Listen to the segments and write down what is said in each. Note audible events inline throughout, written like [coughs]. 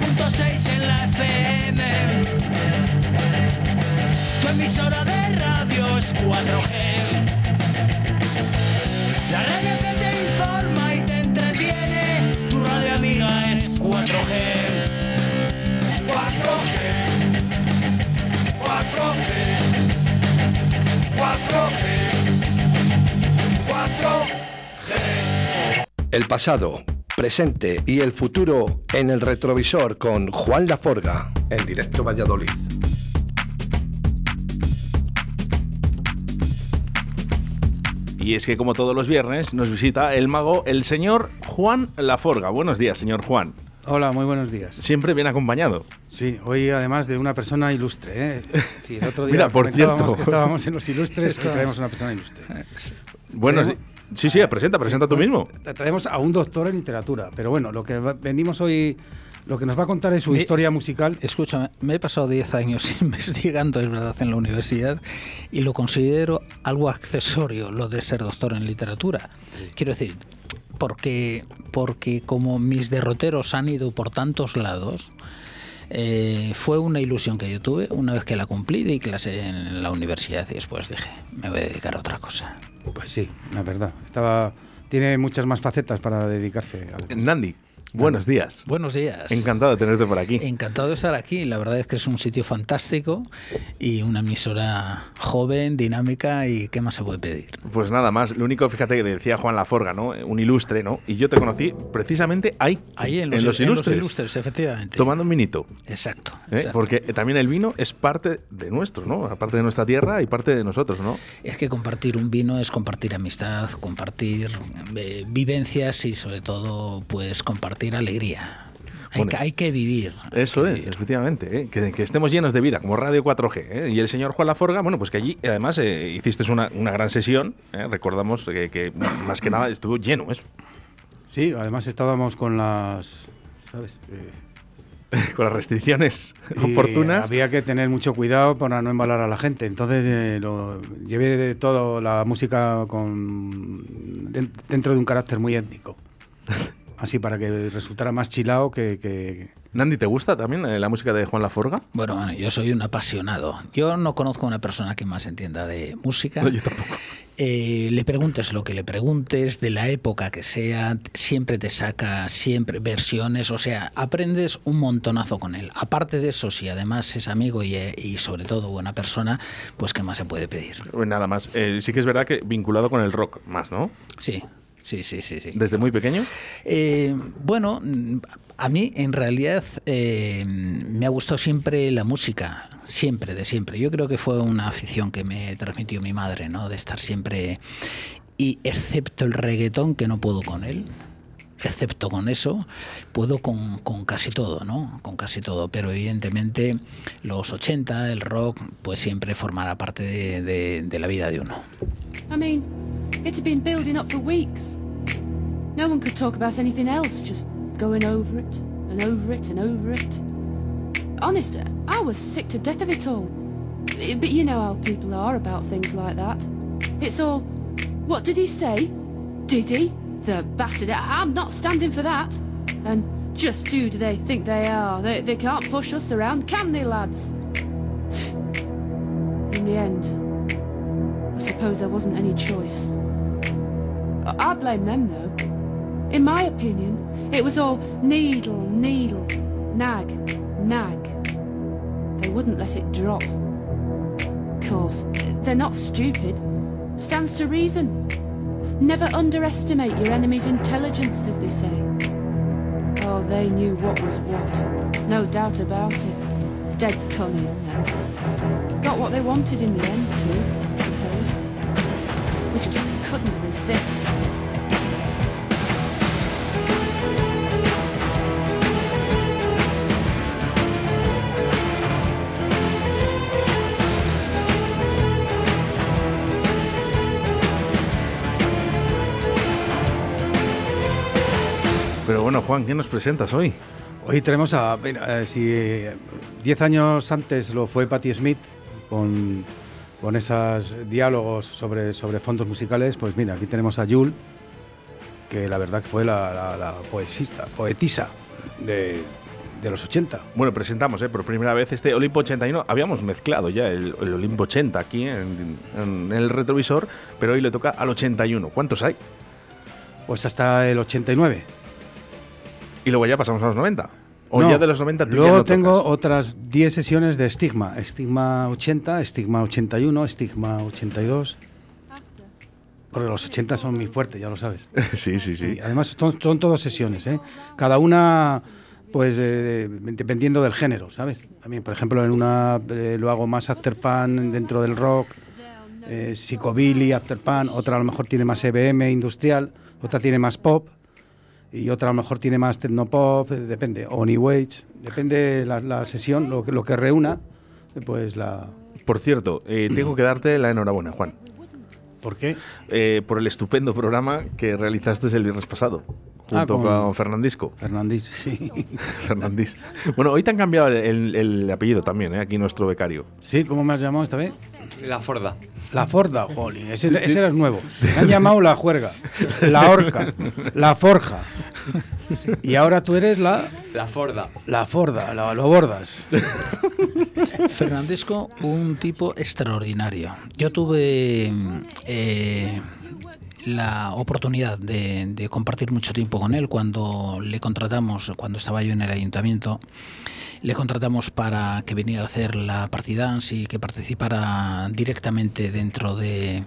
107.6 en la FM. Tu emisora de radio es 4G. La radio que te informa y te entretiene. Tu radio amiga es 4G. 4G. 4G. 4G. 4G. El pasado, presente y el futuro en el retrovisor con Juan Laforga en directo Valladolid. Y es que como todos los viernes nos visita el mago, el señor Juan Laforga. Buenos días, señor Juan. Hola, muy buenos días. Siempre bien acompañado. Sí, hoy además de una persona ilustre. ¿eh? Sí, el otro [laughs] día Mira, por cierto. que estábamos en los ilustres, que traemos una persona ilustre. Buenos Tenemos- Sí, sí, presenta, presenta tú mismo. Tra- Traemos a un doctor en literatura, pero bueno, lo que venimos hoy, lo que nos va a contar es su Me- historia musical. Escúchame, me he pasado 10 años [laughs] investigando, es verdad, en la universidad y lo considero algo accesorio lo de ser doctor en literatura. Quiero decir, porque, porque como mis derroteros han ido por tantos lados, eh, fue una ilusión que yo tuve una vez que la cumplí, di clase en la universidad y después dije, me voy a dedicar a otra cosa. Pues sí, la verdad. Estaba, tiene muchas más facetas para dedicarse a Nandi, buenos días. Buenos días. Encantado de tenerte por aquí. Encantado de estar aquí. La verdad es que es un sitio fantástico y una emisora joven, dinámica y qué más se puede pedir. Pues nada más, lo único, fíjate que decía Juan Laforga, ¿no? Un ilustre, ¿no? Y yo te conocí precisamente ahí, Ahí en en los, los en ilustres, ilustres, efectivamente. tomando un minito. Exacto. ¿eh? exacto. Porque también el vino es parte de nuestro, ¿no? Aparte de nuestra tierra y parte de nosotros, ¿no? Es que compartir un vino es compartir amistad, compartir eh, vivencias y sobre todo pues compartir alegría. Hay, Bueno, que, hay que vivir. Eso que es, vivir. efectivamente, ¿eh? que, que estemos llenos de vida, como Radio 4G. ¿eh? Y el señor Juan Laforga, bueno, pues que allí además eh, hiciste una, una gran sesión, ¿eh? recordamos que, que más que nada estuvo lleno eso, Sí, además estábamos con las... ¿Sabes? Eh, [laughs] con las restricciones y oportunas. Había que tener mucho cuidado para no embalar a la gente. Entonces eh, lo, llevé de todo la música con den- dentro de un carácter muy étnico. [laughs] Así para que resultara más chilao que, que- Nandi, ¿te gusta también eh, la música de Juan Laforga? Bueno, bueno, yo soy un apasionado. Yo no conozco a una persona que más entienda de música. No, yo tampoco. Eh, le preguntes lo que le preguntes, de la época que sea, siempre te saca siempre versiones, o sea, aprendes un montonazo con él. Aparte de eso, si además es amigo y, eh, y sobre todo buena persona, pues qué más se puede pedir. Pues nada más. Eh, sí que es verdad que vinculado con el rock más, ¿no? Sí, sí, sí, sí, sí. Desde muy pequeño. Eh, bueno, a mí en realidad eh, me ha gustado siempre la música, siempre, de siempre. Yo creo que fue una afición que me transmitió mi madre, ¿no? De estar siempre... Y excepto el reggaetón, que no puedo con él, excepto con eso, puedo con, con casi todo, ¿no? Con casi todo, pero evidentemente los 80, el rock, pues siempre formará parte de, de- de la vida de uno. I mean, it had been building up for weeks. No one could talk about anything else, just going over it and over it and over it. Honest, I was sick to death of it all. But you know how people are about things like that. It's all, what did he say? Did he? The bastard. I'm not standing for that. And just who do they think they are? They, they can't push us around, can they, lads? In the end, I suppose there wasn't any choice. I blame them though. In my opinion, it was all needle, needle, nag, nag. They wouldn't let it drop. Of course, they're not stupid. Stands to reason. Never underestimate your enemy's intelligence, as they say. Oh, they knew what was what. No doubt about it. Dead cunning, then. Got what they wanted in the end, too, I suppose. We just couldn't resist. Bueno, Juan, ¿qué nos presentas hoy? Hoy tenemos a... eh, si eh, 10 años antes lo fue Patti Smith con, con esos diálogos sobre, sobre fondos musicales, pues mira, aquí tenemos a Yul, que la verdad que fue la, la- la poesista, poetisa de, de los 80. Bueno, presentamos ¿eh? por primera vez este Olimpo 81. Habíamos mezclado ya el, el Olimpo 80 aquí en, en el retrovisor, pero hoy le toca al 81. ¿Cuántos hay? Pues hasta el 89. Y luego ya pasamos a los 90. O No, ya de los 90 tú Luego no tengo tocas. otras 10 sesiones de Estigma. Estigma 80, Estigma 81, Estigma 82. After. Porque los 80 son muy fuertes, ya lo sabes. [laughs] sí, sí, sí. Y además son, son todas sesiones, ¿eh? Cada una, pues, eh, dependiendo del género, ¿sabes? También, por ejemplo, en una eh, lo hago más afterpan dentro del rock, eh, psicobilly, afterpan, otra a lo mejor tiene más EBM, industrial, otra tiene más pop y otra a lo mejor tiene más tecnopop, eh, depende, o new age, depende la, la sesión, lo que, lo que reúna, pues la... Por cierto, eh, tengo que darte la enhorabuena, Juan, ¿Por qué? eh, por el estupendo programa que realizaste el viernes pasado, junto Ah, con... con- Fernandisco. Fernández, sí. [laughs] Fernandis. Bueno, hoy te han cambiado el, el apellido también, ¿eh? aquí nuestro becario. Sí, ¿cómo me has llamado esta vez? La Forda. La Forda, jolín, ese, ese era nuevo. Me han llamado la juerga, la horca, la forja. Y ahora tú eres la, La Forda. la Forda, la, lo bordas. [laughs] Fernandesco, un tipo extraordinario. Yo tuve eh, la oportunidad de, de compartir mucho tiempo con él cuando le contratamos, cuando estaba yo en el ayuntamiento. Le contratamos para que viniera a hacer la partidance y que participara directamente dentro de,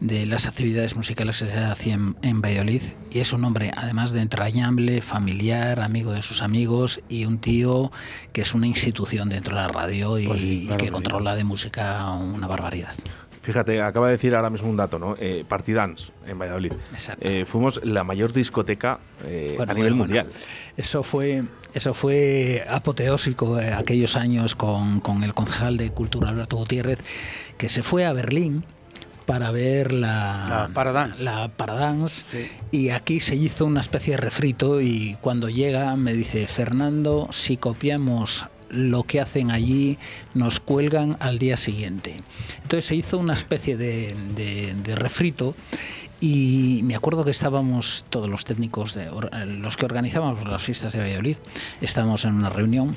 de las actividades musicales que se hacían en Valladolid. Y es un hombre, además de entrañable, familiar, amigo de sus amigos y un tío que es una institución dentro de la radio y, Pues sí, y claro que sí. controla de música una barbaridad. Fíjate, acaba de decir ahora mismo un dato, ¿no? Eh, Partidans en Valladolid. Exacto. Eh, fuimos la mayor discoteca eh, Bueno, a nivel bueno, mundial. bueno. Eso fue, eso fue apoteósico eh, aquellos años con, con el concejal de Cultura Alberto Gutiérrez, que se fue a Berlín para ver la, La Paradance. la Paradance, y aquí se hizo una especie de refrito y cuando llega me dice Fernando si copiamos lo que hacen allí nos cuelgan al día siguiente. Entonces se hizo una especie de, de- refrito y me acuerdo que estábamos todos los técnicos de los que organizábamos las fiestas de Valladolid estábamos en una reunión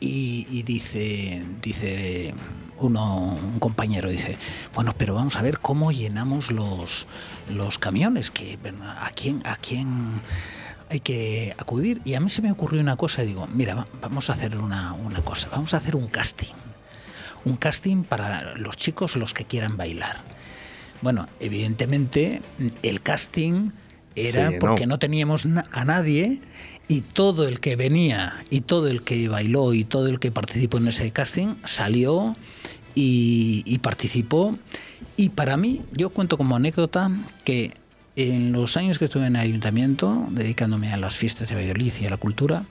y, y dice, dice uno, un compañero, dice, bueno, pero vamos a ver cómo llenamos los, los camiones, que a quién, a quién hay que acudir. Y a mí se me ocurrió una cosa digo, mira, va- vamos a hacer una, una cosa, vamos a hacer un casting. Un casting para los chicos, los que quieran bailar. Bueno, evidentemente el casting era porque no teníamos na- a nadie y todo el que venía y todo el que bailó y todo el que participó en ese casting salió y, y participó. Y para mí, yo cuento como anécdota que en los años que estuve en el ayuntamiento, dedicándome a las fiestas de Valladolid y a la cultura,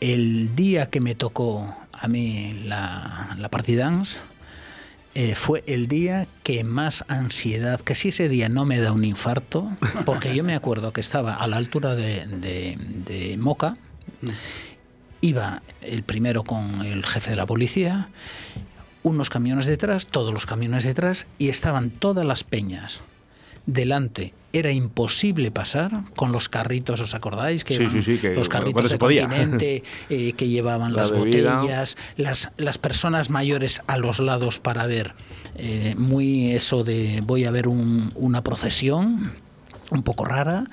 el día que me tocó a mí la, la party dance, eh, fue el día que más ansiedad, que si ese día no me da un infarto, [laughs] porque yo me acuerdo que estaba a la altura de, de- de Moca, iba el primero con el jefe de la policía, unos camiones detrás, todos los camiones detrás, y estaban todas las peñas delante. Era imposible pasar con los carritos, ¿os acordáis? Que Sí, sí, sí, que los carritos de podía. continente [laughs] eh, que llevaban La las bebida. botellas, las, las personas mayores a los lados para ver. eh, muy eso de voy a ver un- una procesión un poco rara.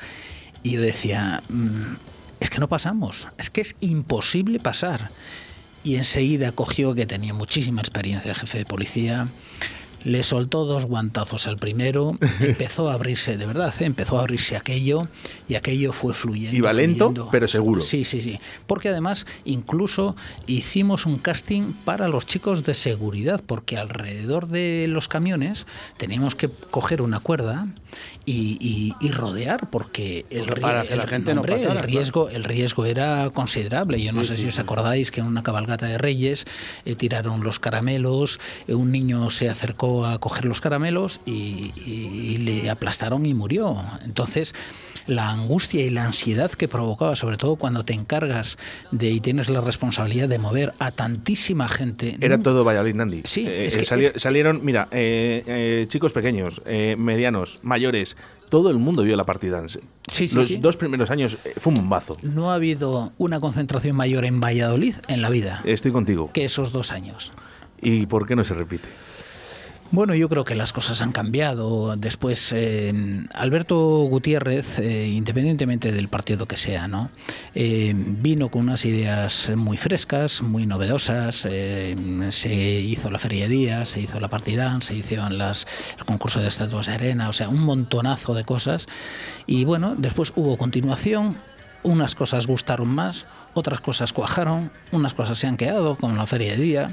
Y yo decía, "Mm, es que no pasamos, es que es imposible pasar. Y enseguida cogió que tenía muchísima experiencia el jefe de policía. Le soltó dos guantazos al primero, [laughs] empezó a abrirse, de verdad, ¿eh? empezó a abrirse aquello y aquello fue fluyendo. Iba lento, fluyendo. pero seguro. Sí, sí, sí. Porque además incluso hicimos un casting para los chicos de seguridad, porque alrededor de los camiones teníamos que coger una cuerda y, y- y rodear, porque que la no pasara, el riesgo, el riesgo era considerable. Yo no sé si os acordáis que en una cabalgata de Reyes eh, tiraron los caramelos, eh, un niño se acercó a coger los caramelos y, y- y le aplastaron y murió. Entonces, la angustia y la ansiedad que provocaba, sobre todo cuando te encargas de y tienes la responsabilidad de mover a tantísima gente. Era todo Valladolid, Nandi. Sí, Eh, es eh, que sali- es- Salieron, mira, eh, eh, chicos pequeños, medianos, mayores, todo el mundo vio la partida. Sí, sí, Los sí. dos primeros años fue un bombazo. No ha habido una concentración mayor en Valladolid en la vida Estoy contigo. que esos dos años. ¿Y por qué no se repite? Bueno, yo creo que las cosas han cambiado. Después, eh, Alberto Gutiérrez, eh, independientemente del partido que sea, ¿no? Eh, vino con unas ideas muy frescas, muy novedosas. se hizo la Feria de Días, se hizo la Partidán, se hicieron las, el concurso de estatuas de arena, o sea, un montonazo de cosas. Y bueno, después hubo continuación. Unas cosas gustaron más, otras cosas cuajaron, unas cosas se han quedado, como la Feria de Día,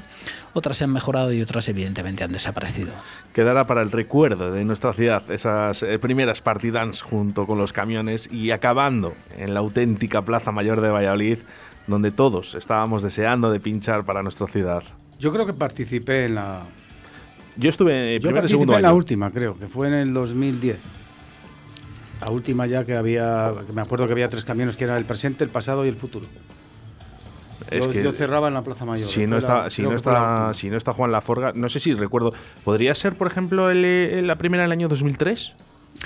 otras se han mejorado y otras evidentemente han desaparecido. Quedará para el recuerdo de nuestra ciudad esas eh, primeras partidans junto con los camiones y acabando en la auténtica Plaza Mayor de Valladolid, donde todos estábamos deseando de pinchar para nuestra ciudad. Yo creo que participé en la. Yo estuve en Yo primer participé segundo en la última, creo, que fue en el 2010. La última ya que había. que me acuerdo que había tres camiones que eran el presente, el pasado y el futuro. Es yo, que yo cerraba en la Plaza Mayor. si Fue no la- está, si creo no la está, si no está Juan Laforga, no sé si recuerdo. ¿Podría ser, por ejemplo, el, eh, la primera del año 2003?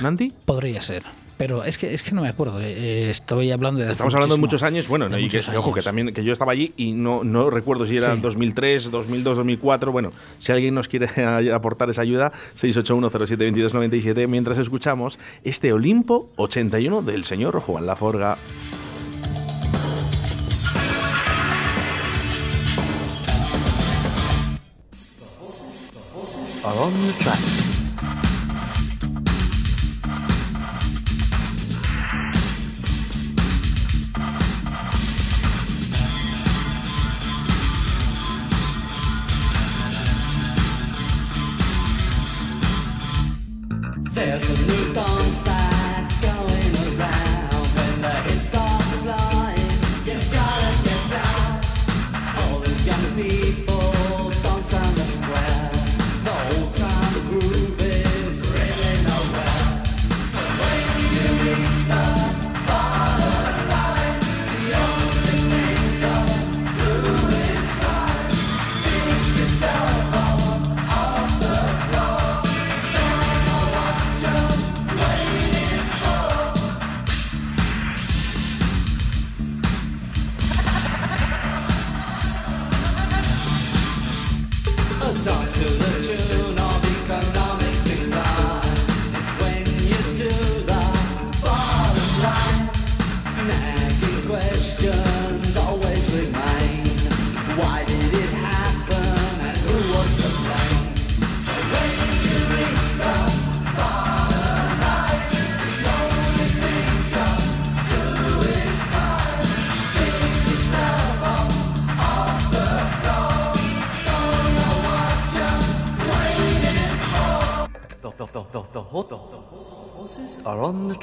¿Nandi? Podría ser. Pero es que, es que no me acuerdo. eh, eh, estoy hablando de. hace Estamos hablando de muchos años, bueno, y que, ojo, que también que yo estaba allí y no, no recuerdo si era Sí. 2003, 2002, 2004. Bueno, si alguien nos quiere [laughs] aportar esa ayuda, 681072297, mientras escuchamos este Olimpo 81 del señor Juan Laforga. on the track. There's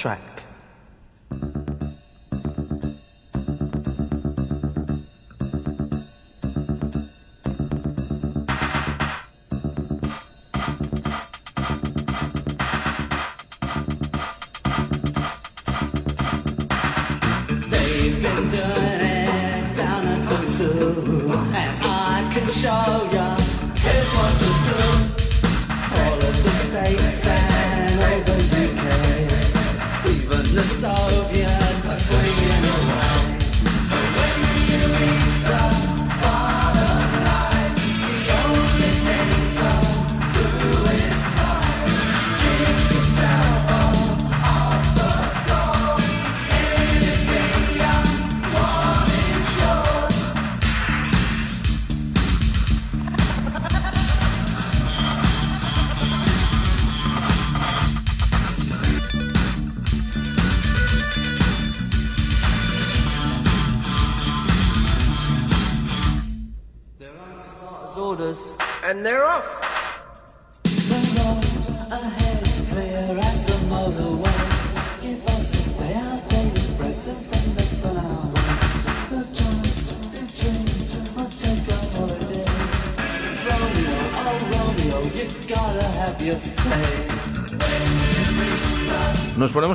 are nostalgia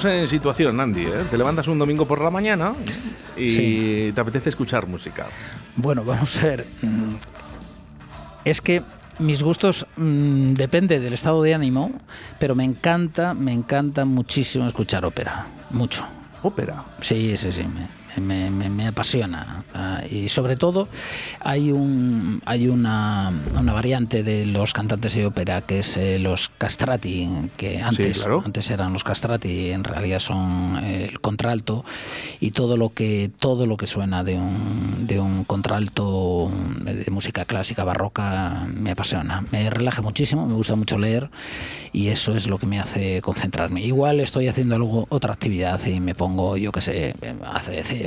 ponemos en situación, Andy. ¿eh? Te levantas un domingo por la mañana y Sí. te apetece escuchar música. Bueno, vamos a ver. Mm, Es que mis gustos mm, depende del estado de ánimo, pero me encanta, me encanta muchísimo escuchar ópera. Mucho. Ópera. Sí, sí, sí. Me, me- me- me apasiona. Ah, y sobre todo hay un hay una, una variante de los cantantes de ópera que es eh, los castrati, que antes, claro. antes eran los castrati, en realidad son eh, el contralto y todo lo que todo lo que suena de un, de un contralto de música clásica barroca me apasiona. Me relaja muchísimo, me gusta mucho leer y eso es lo que me hace concentrarme. Igual estoy haciendo algo otra actividad y me pongo, yo qué sé,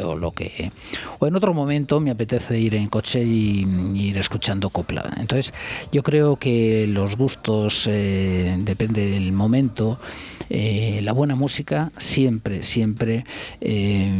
O lo que o en otro momento me apetece ir en coche y, ir escuchando copla. Entonces, yo creo que los gustos eh, depende del momento. Eh, la buena música siempre, siempre eh,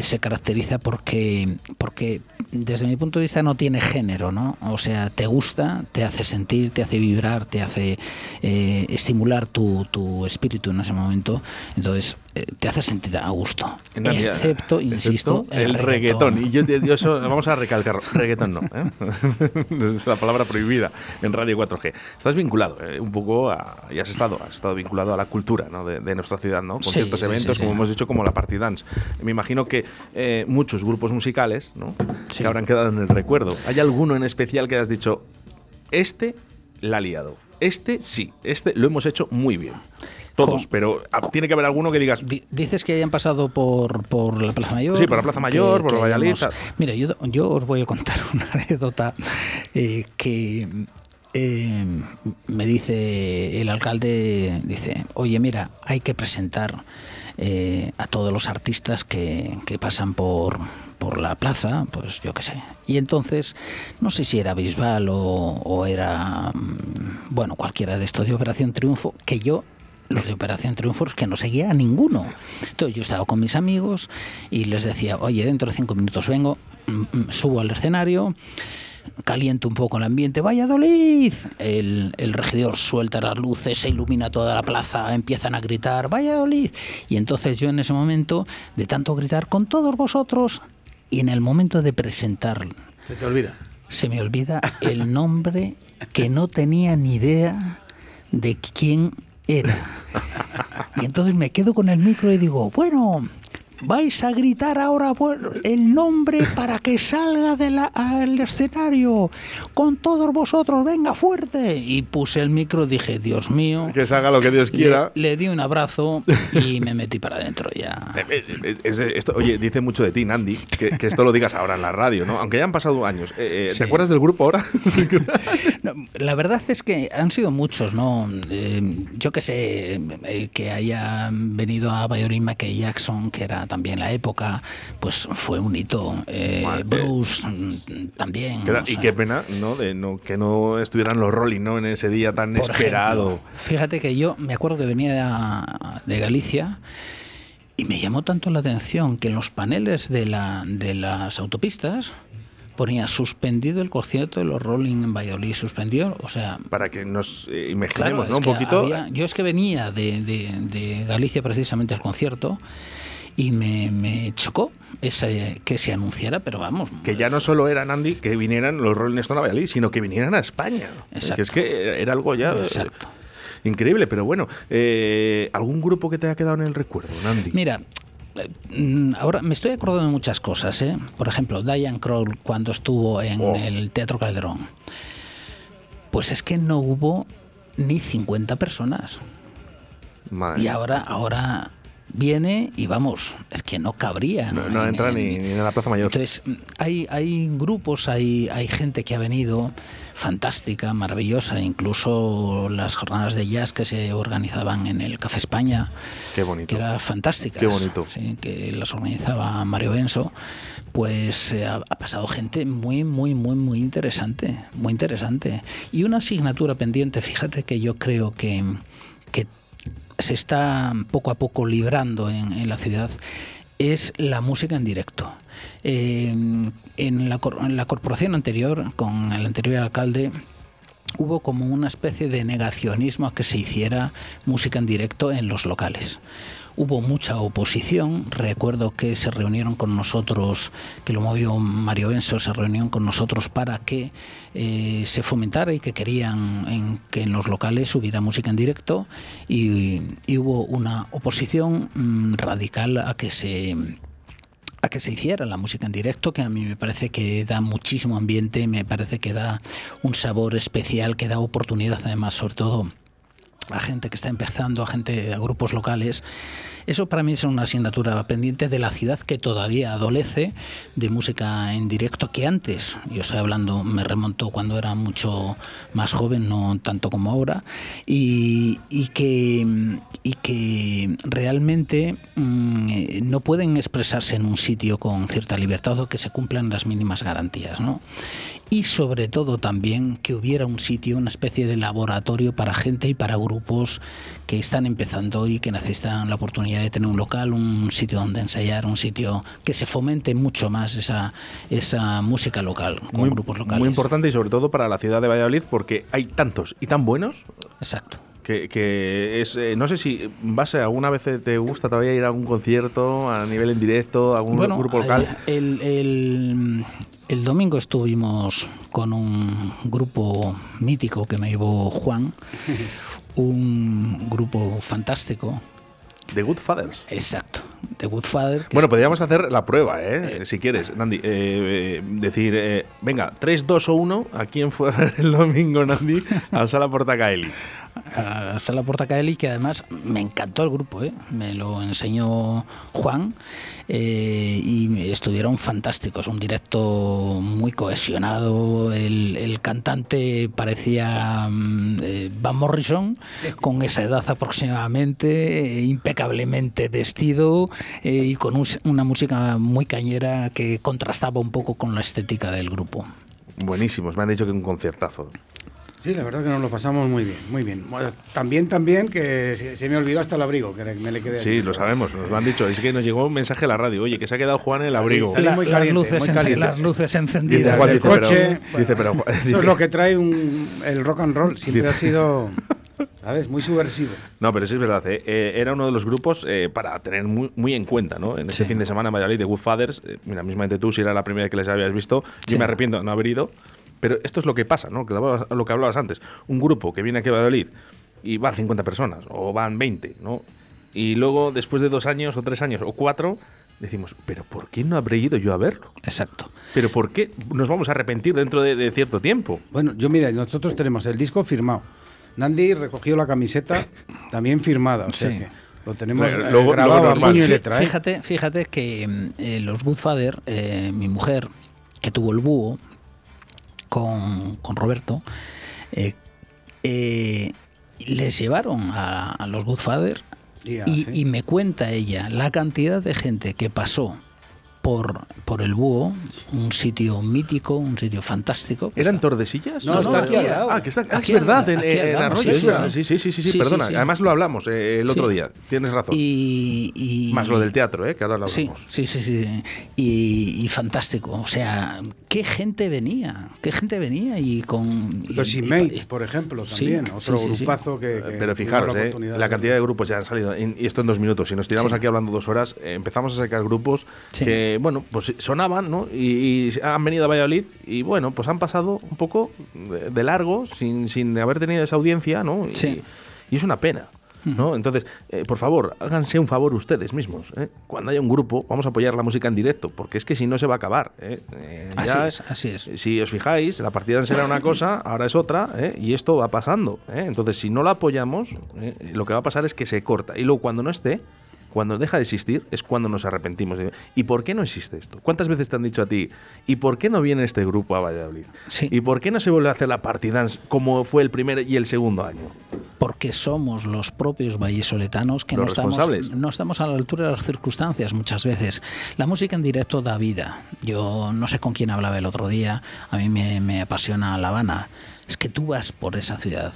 se caracteriza porque, porque desde mi punto de vista no tiene género, ¿no? O sea, te gusta, te hace sentir, te hace vibrar, te hace eh, estimular tu, tu espíritu en ese momento. Entonces, te hace sentir a gusto. Excepto, insisto, excepto el reggaetón. Y yo, yo eso, vamos a recalcar, reggaetón no. ¿eh? [laughs] es la palabra prohibida en Radio 4G. Estás vinculado eh, un poco a, y has estado, has estado vinculado a la cultura ¿no? de, de nuestra ciudad, ¿no? Con Sí, ciertos sí, eventos, sí, como hemos dicho, como la Party Dance. Me imagino que eh, muchos grupos musicales ¿no? Sí. que habrán quedado en el recuerdo. ¿Hay alguno en especial que has dicho, este la ha liado? Este sí, este lo hemos hecho muy bien. Todos, pero ah, tiene que haber alguno que digas, Di- Dices que hayan pasado por, por la Plaza Mayor. Sí, por la Plaza Mayor, por Valladolid, hayamos- tal. Mira, yo, yo os voy a contar [laughs] una anécdota eh, que eh, me dice el alcalde, dice, oye, mira, hay que presentar eh, a todos los artistas que, que pasan por la plaza, pues yo qué sé. Y entonces, no sé si era Bisbal o, era, mm, bueno, cualquiera de estos de Operación Triunfo, que yo los de Operación Triunfo que no seguía a ninguno. Entonces yo estaba con mis amigos y les decía, oye, dentro de cinco minutos vengo, mm, mm, subo al escenario, caliento un poco el ambiente, Valladolid. El, el regidor suelta las luces, se ilumina toda la plaza, empiezan a gritar, Valladolid. Y entonces yo en ese momento, de tanto gritar con todos vosotros, y en el momento de presentar Se te olvida. se me olvida el nombre que no tenía ni idea de quién era. Y entonces me quedo con el micro y digo, bueno, vais a gritar ahora el nombre para que salga del escenario. Con todos vosotros, venga fuerte. Y puse el micro dije, Dios mío. que se haga lo que Dios quiera. Le, le di un abrazo y me metí para adentro ya. [laughs] Eh, eh, eh, esto, oye, dice mucho de ti, Nandi, que, que esto lo digas ahora en la radio, ¿no? Aunque ya han pasado años. Eh, eh, Sí. ¿Te acuerdas del grupo ahora? [laughs] No, La verdad es que han sido muchos, ¿no? Eh, yo que sé, que haya venido a Valladolid Michael Jackson, que era también la época, pues fue un hito. Eh, Madre. Bruce mm, también. Que y qué pena, ¿no? De no que no estuvieran los Rolling, ¿no? En ese día tan por esperado. ejemplo, fíjate que yo me acuerdo que venía de Galicia. Y me llamó tanto la atención que en los paneles de, la, de las autopistas ponía suspendido el concierto de los Rolling en Valladolid, suspendido, o sea, Para que nos eh, Claro, imaginemos, es ¿no? Un poquito. había- yo es que venía de, de- de Galicia precisamente al concierto y me, me chocó ese, que se anunciara, pero vamos. Que ya no solo era Nandi que vinieran los Rolling Stone a Valladolid, sino que vinieran a España. Exacto. Que es que era algo ya. eh, Exacto. Increíble, pero bueno. eh, ¿Algún grupo que te haya quedado en el recuerdo, Nandi? Mira, mm, ahora me estoy acordando de muchas cosas. ¿eh? Por ejemplo, Diane Kroll cuando estuvo en Oh. el Teatro Calderón. Pues es que no hubo ni 50 personas. Madre Y ahora, ahora viene y vamos, es que no cabría. no, no en- entra en- ni, ni en la Plaza Mayor. Entonces, hay, hay grupos, hay, hay gente que ha venido fantástica, maravillosa, incluso las jornadas de jazz que se organizaban en el Café España, Qué bonito. que eran fantásticas. Qué bonito. sí, que las organizaba Mario Benso. Pues eh, ha, ha pasado gente muy, muy, muy, muy interesante, muy interesante. Y una asignatura pendiente, fíjate que yo creo que, que se está poco a poco librando en, en la ciudad es la música en directo. Eh, en, la, en la corporación anterior, con el anterior alcalde, hubo como una especie de negacionismo a que se hiciera música en directo en los locales. Hubo mucha oposición, recuerdo que se reunieron con nosotros, que lo movió Mario Benso, se reunieron con nosotros para que eh, se fomentara y que querían que en los locales hubiera música en directo y, y hubo una oposición mm, radical a que se a que se hiciera la música en directo, que a mí me parece que da muchísimo ambiente, me parece que da un sabor especial, que da oportunidad además, sobre todo a gente que está empezando, a gente, a grupos locales. Eso para mí es una asignatura pendiente de la ciudad que todavía adolece de música en directo que antes, yo estoy hablando, me remonto cuando era mucho más joven, no tanto como ahora, y, que, y que realmente mm, eh, no pueden expresarse en un sitio con cierta libertad o que se cumplan las mínimas garantías. ¿no? y sobre todo también que hubiera un sitio, una especie de laboratorio para gente y para grupos que están empezando y que necesitan la oportunidad de tener un local, un sitio donde ensayar, un sitio que se fomente mucho más esa, esa música local con Muy, grupos locales. muy importante y sobre todo para la ciudad de Valladolid porque hay tantos y tan buenos Exacto. que, que es eh, no sé si vas a alguna vez te gusta todavía ir a algún concierto a nivel en directo, a algún Bueno, grupo local. El, el- el domingo estuvimos con un grupo mítico que me llevó Juan, [laughs] un grupo fantástico, The Good Fathers. exacto, de Woodfather. que Bueno, podríamos hacer la prueba, ¿eh? Si quieres, Nandi. Eh, eh, decir, eh, venga, 3, 2 o 1. ¿A quién fue [laughs] el domingo, Nandi? A Sala Portacaeli. A la sala Portacaeli, que además me encantó el grupo, ¿eh? me lo enseñó Juan eh, y estuvieron fantásticos, un directo muy cohesionado, el, cantante parecía mm, eh, Van Morrison, con esa edad aproximadamente, impecablemente vestido y con un- una música muy cañera que contrastaba un poco con la estética del grupo. Buenísimos, me han dicho que un conciertazo. Sí, la verdad que nos lo pasamos muy bien, muy bien. Bueno, también, también que se, se me olvidó hasta el abrigo, que me le quedé Sí, lo sabemos, nos lo han dicho. Es que nos llegó un mensaje a la radio. Oye, que se ha quedado Juan en el abrigo. salí muy caliente, las, luces muy en- caliente. las luces Dice encendidas. Juan, del dice, pero- coche, dice, pero- Eso dice- es lo que trae un- el rock and roll, siempre Dice- ha sido, ¿sabes? Muy subversivo. No, pero sí es verdad. ¿eh? Eh, era uno de los grupos eh, para tener muy, muy en cuenta, ¿no? En ese Sí. fin de semana en Valladolid de Good Fathers, eh, mira, mismamente tú, si era la primera vez que les habías visto, yo Sí. me arrepiento de no haber ido. Pero esto es lo que pasa, ¿no? Lo, que hablabas antes. Un grupo que viene aquí a Valladolid y van 50 personas o van 20, ¿no? Y luego, después de dos años o tres años o cuatro, decimos, ¿pero por qué no habré ido yo a verlo? Exacto. ¿Pero por qué nos vamos a arrepentir dentro de, de cierto tiempo? Bueno, yo mira, nosotros tenemos el disco firmado. Nandi recogió la camiseta [laughs] también firmada, o sea Sí. que lo tenemos Luego- eh, luego grabado a normal. puño y letra. ¿eh? Fíjate, fíjate que mm, eh, los Goodfather, eh, mi mujer, que tuvo el búho con, con Roberto, eh, eh, les llevaron a, a los Goodfather y, sí. y me cuenta ella la cantidad de gente que pasó por, por el búho, un sitio mítico, un sitio fantástico. ¿Eran Tordesillas? No, está aquí al lado. Ah, que está, ah, Aquí es verdad, en, lado, Arroyo. sí, es sí, verdad. sí. Sí, sí, sí, sí, sí, Sí, perdona. sí, sí. Además lo hablamos eh, el otro día. Tienes razón. Y, y- Más lo del teatro, ¿eh? que ahora lo Sí, hablamos. sí, sí, sí. Y, y fantástico. O sea, qué gente venía, qué gente venía y con... y- Los y- Inmates, y- por ejemplo, Sí, también, sí, otro sí, sí. grupazo que, que Pero fijaros, la, eh, la cantidad de grupos ya han salido, y esto en dos minutos. Si nos tiramos Sí. aquí hablando dos horas, eh, empezamos a sacar grupos Sí. que, bueno, pues sonaban, ¿no? Y, y han venido a Valladolid y, bueno, pues han pasado un poco de, de largo sin, sin haber tenido esa audiencia, ¿no? Y, Sí. y es una pena. ¿No? Entonces, eh, por favor, háganse un favor ustedes mismos. ¿eh? Cuando haya un grupo, vamos a apoyar la música en directo, porque es que si no se va a acabar. ¿eh? Eh, Así ya- es, así es. si os fijáis, la partida será una cosa, ahora es otra, ¿eh? y esto va pasando. ¿eh? Entonces, si no la apoyamos, lo que va a pasar es que se corta. Y luego, cuando no esté, cuando deja de existir, es cuando nos arrepentimos. ¿Y por qué no existe esto? ¿Cuántas veces te han dicho a ti, ¿y por qué no viene este grupo a Valladolid? Sí. ¿Y por qué no se vuelve a hacer la partidance como fue el primer y el segundo año? Porque somos los propios vallisoletanos que Los no estamos, no estamos a la altura de las circunstancias muchas veces. La música en directo da vida. Yo no sé con quién hablaba el otro día, a mí me, me apasiona La Habana. Es que tú vas por esa ciudad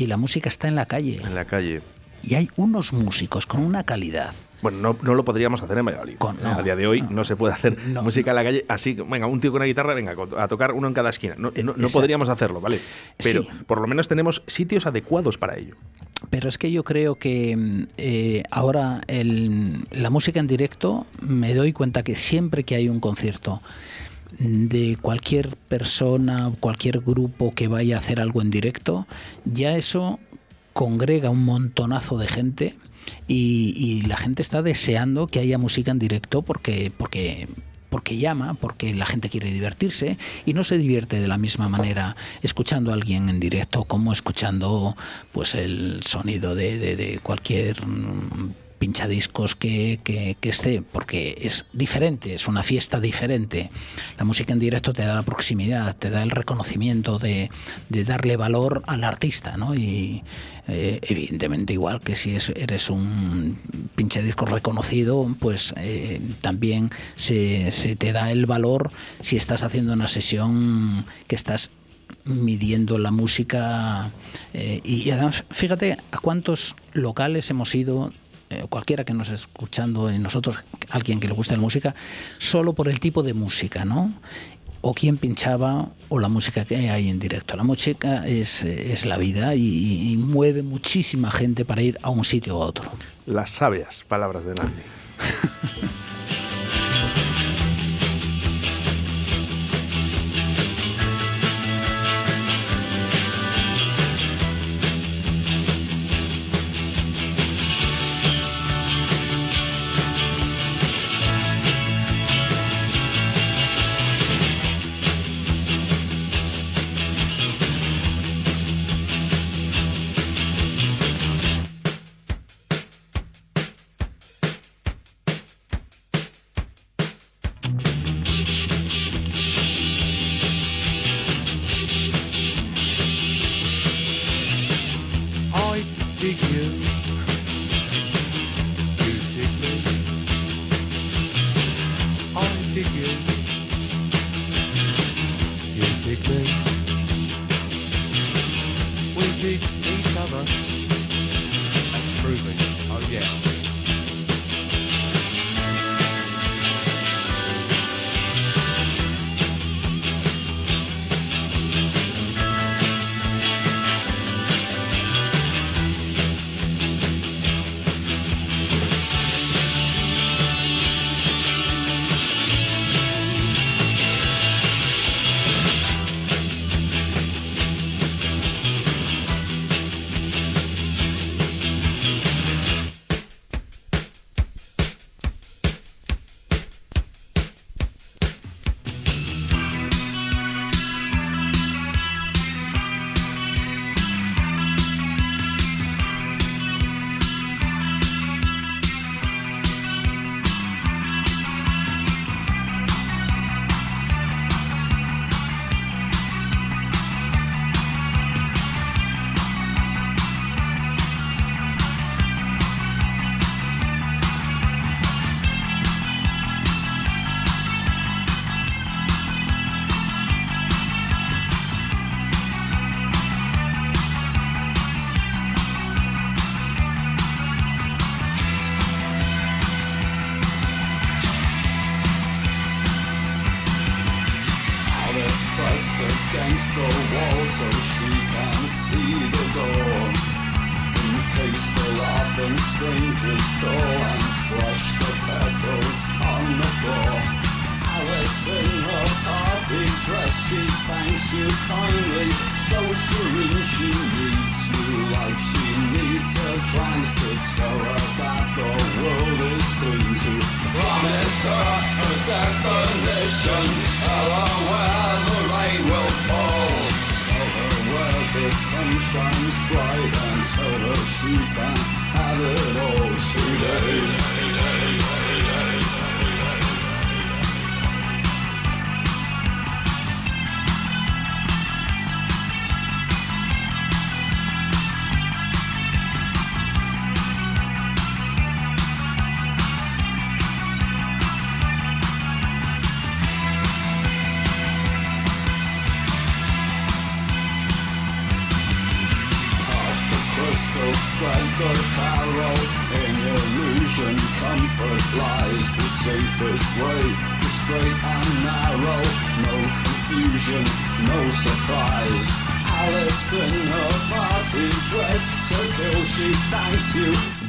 y la música está en la calle. En la calle. Y hay unos músicos con una calidad. Bueno, no, no lo podríamos hacer en Valladolid. Con- no, a día de hoy no, se puede hacer música en la calle así, venga, un tío con una guitarra, venga, a tocar uno en cada esquina. No, no- no Exacto. podríamos hacerlo, ¿vale? Pero Sí. por lo menos tenemos sitios adecuados para ello. Pero es que yo creo que eh, ahora el- la música en directo me doy cuenta que siempre que hay un concierto de cualquier persona, cualquier grupo que vaya a hacer algo en directo, ya eso congrega un montonazo de gente y, la gente está deseando que haya música en directo porque, porque, porque llama, porque la gente quiere divertirse y no se divierte de la misma manera escuchando a alguien en directo como escuchando pues el sonido de, de- de cualquier mm, pinchadiscos que, que, esté, porque es diferente, es una fiesta diferente. La música en directo te da la proximidad, te da el reconocimiento de, de darle valor al artista, ¿no? Y eh, evidentemente igual que si es- eres un pinchadiscos reconocido, pues eh, también se, se te da el valor si estás haciendo una sesión que estás midiendo la música eh, y además fíjate a cuántos locales hemos ido eh, cualquiera que nos esté escuchando y nosotros alguien que le guste la música solo por el tipo de música no o quién pinchaba o la música que hay en directo. La música es, es la vida y, y mueve muchísima gente para ir a un sitio u otro. Las sabias palabras de Nandi. [laughs]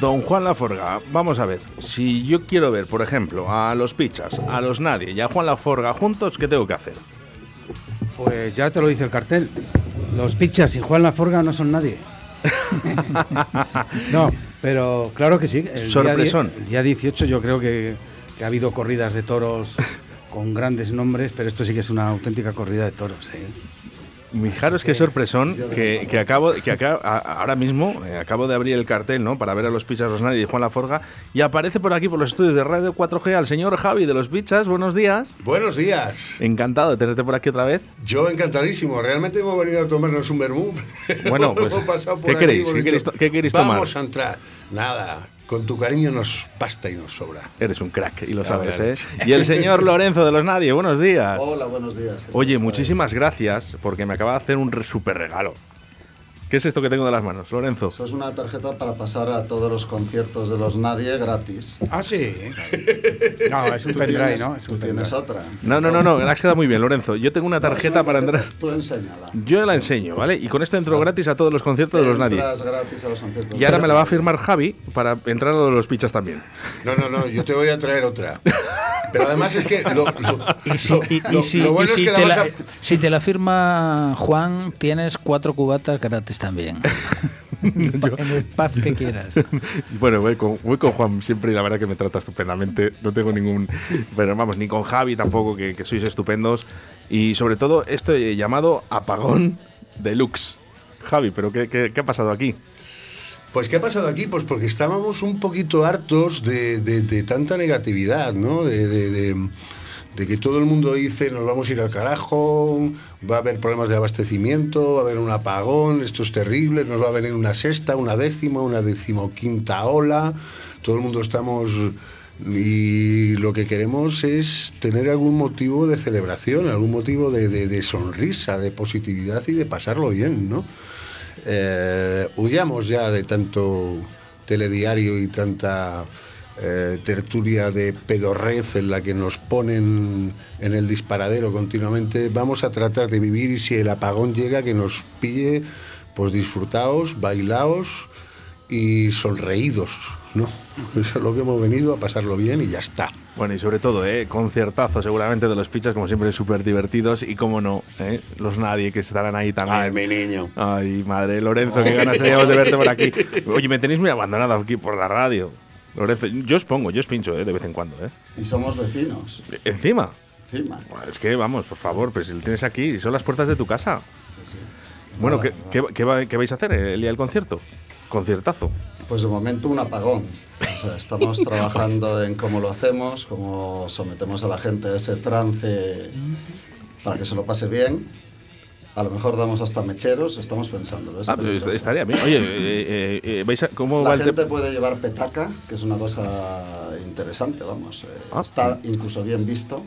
Don Juan Laforga, vamos a ver. Si yo quiero ver, por ejemplo, a los Pichas, a los Nadie y a Juan Laforga juntos, ¿qué tengo que hacer? Pues ya te lo dice el cartel. Los pichas y Juan Laforga no son nadie. [laughs] no, pero claro que sí. El Sorpresón. El día 18 yo creo que, que ha habido corridas de toros [laughs] con grandes nombres, pero esto sí que es una auténtica corrida de toros. ¿eh? Fijaros qué sorpresón que, que acabo, que acabo- a- ahora mismo eh, acabo de abrir el cartel, ¿no? Para ver a los Pichas, Nadie y Juan Laforga y aparece por aquí por los estudios de Radio 4G al señor Javi de los Pichas. Buenos días. Buenos días. Encantado de tenerte por aquí otra vez. Yo encantadísimo. Realmente hemos venido a tomarnos un vermú. Bueno, [laughs] pues, ¿qué queréis? hemos ¿Qué dicho, queréis to- qué queréis tomar? Vamos a entrar. Nada. Con tu cariño nos basta y nos sobra. Eres un crack y lo sabes, ¿eh? Y el señor [laughs] Lorenzo de los Nadie. Buenos días. Hola, buenos días. Oye, muchísimas gracias porque me acaba de hacer un super regalo. ¿Qué es esto que tengo de las manos, Lorenzo? Eso es una tarjeta para pasar a todos los conciertos de los Nadie gratis. Ah, sí. No, es un Tú pendrive, tienes- ¿no? Es un tú tienes otra. No, no, no, no, me has quedado muy bien, Lorenzo. Yo tengo una tarjeta para entrar. Tú enséñala. Yo la enseño, ¿vale? Y con esto entro gratis a todos los conciertos de los Nadie. Entras gratis a los conciertos. Y ahora me la va a firmar Javi para entrar a lo de los pichas también. No, no, no. Yo te voy a traer otra. Pero además es que lo, bueno es si que la te vas la, a... si te la firma Juan, tienes cuatro cubatas gratis también. [laughs] en el pub que quieras. [laughs] Bueno, voy con, voy con Juan siempre y la verdad que me trata estupendamente. No tengo ningún. Pero vamos, ni con Javi tampoco, que, que sois estupendos. Y sobre todo, este llamado apagón deluxe. Javi, ¿pero qué, qué- qué ha pasado aquí? Pues, ¿qué ha pasado aquí? Pues porque estábamos un poquito hartos de, de- de tanta negatividad, ¿no? De, de- de- que todo el mundo dice nos vamos a ir al carajo, va a haber problemas de abastecimiento, va a haber un apagón, esto es terrible, nos va a venir una sexta, una décima, una decimoquinta ola, todo el mundo estamos... Y lo que queremos es tener algún motivo de celebración, algún motivo de, de- de sonrisa, de positividad y de pasarlo bien, ¿no? Eh, huyamos ya de tanto telediario y tanta eh, tertulia de pedorrez en la que nos ponen en el disparadero continuamente. Vamos a tratar de vivir y si el apagón llega que nos pille, pues disfrutaos, bailaos y sonreídos, ¿no? Eso es lo que hemos venido a pasarlo bien y ya está. Bueno, y sobre todo, ¿eh? conciertazo seguramente de los fichas, como siempre, súper divertidos. Y como no, ¿eh? los nadie que estarán ahí también. Ay, mi niño. Ay, madre, Lorenzo, qué ganas teníamos de verte por aquí. [laughs] Oye, me tenéis muy abandonado aquí por la radio. Lorenzo, yo os pongo, yo os pincho ¿eh? de vez en cuando. ¿eh? Y somos vecinos. Encima. Encima. Bueno, Es que, vamos, por favor, pero si lo tienes aquí, son las puertas de tu casa. Pues Bueno, Nada, ¿qué, qué- qué va- qué vais a hacer el día del concierto? Conciertazo. Pues de momento un apagón. O sea, estamos [laughs] trabajando en cómo lo hacemos, cómo sometemos a la gente a ese trance para que se lo pase bien. A lo mejor damos hasta mecheros, estamos pensándolo. Ah, pues estaría bien. Oye, eh, eh, eh, ¿vais a- ¿cómo va La el gente puede llevar petaca, que es una cosa interesante, vamos. eh, Ah. Está incluso bien visto.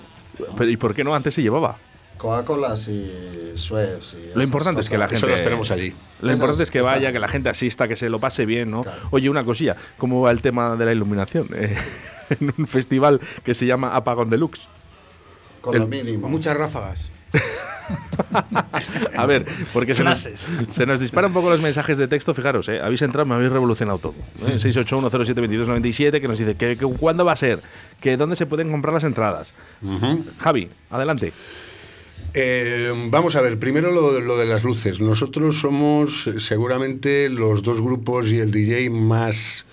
Pero, ¿Y por qué no antes se llevaba? Coca-Colas y Schweppes. y Lo importante es que la cosas. gente. Eso los tenemos allí. Lo Esas importante es que vaya, que la gente asista, que se lo pase bien, ¿no? Claro. Oye, una cosilla, ¿cómo va el tema de la iluminación? Eh, [laughs] en un festival que se llama Apagón Deluxe. Con el- lo mínimo. Muchas ráfagas. [laughs] A ver, porque se nos, se nos disparan un poco los mensajes de texto, fijaros, ¿eh? habéis entrado, me habéis revolucionado todo. ¿eh? [laughs] 681072297 que nos dice que, que cuándo va a ser, que dónde se pueden comprar las entradas. Javi, adelante. Eh, vamos a ver, primero lo, lo de las luces. Nosotros somos seguramente los dos grupos y el DJ más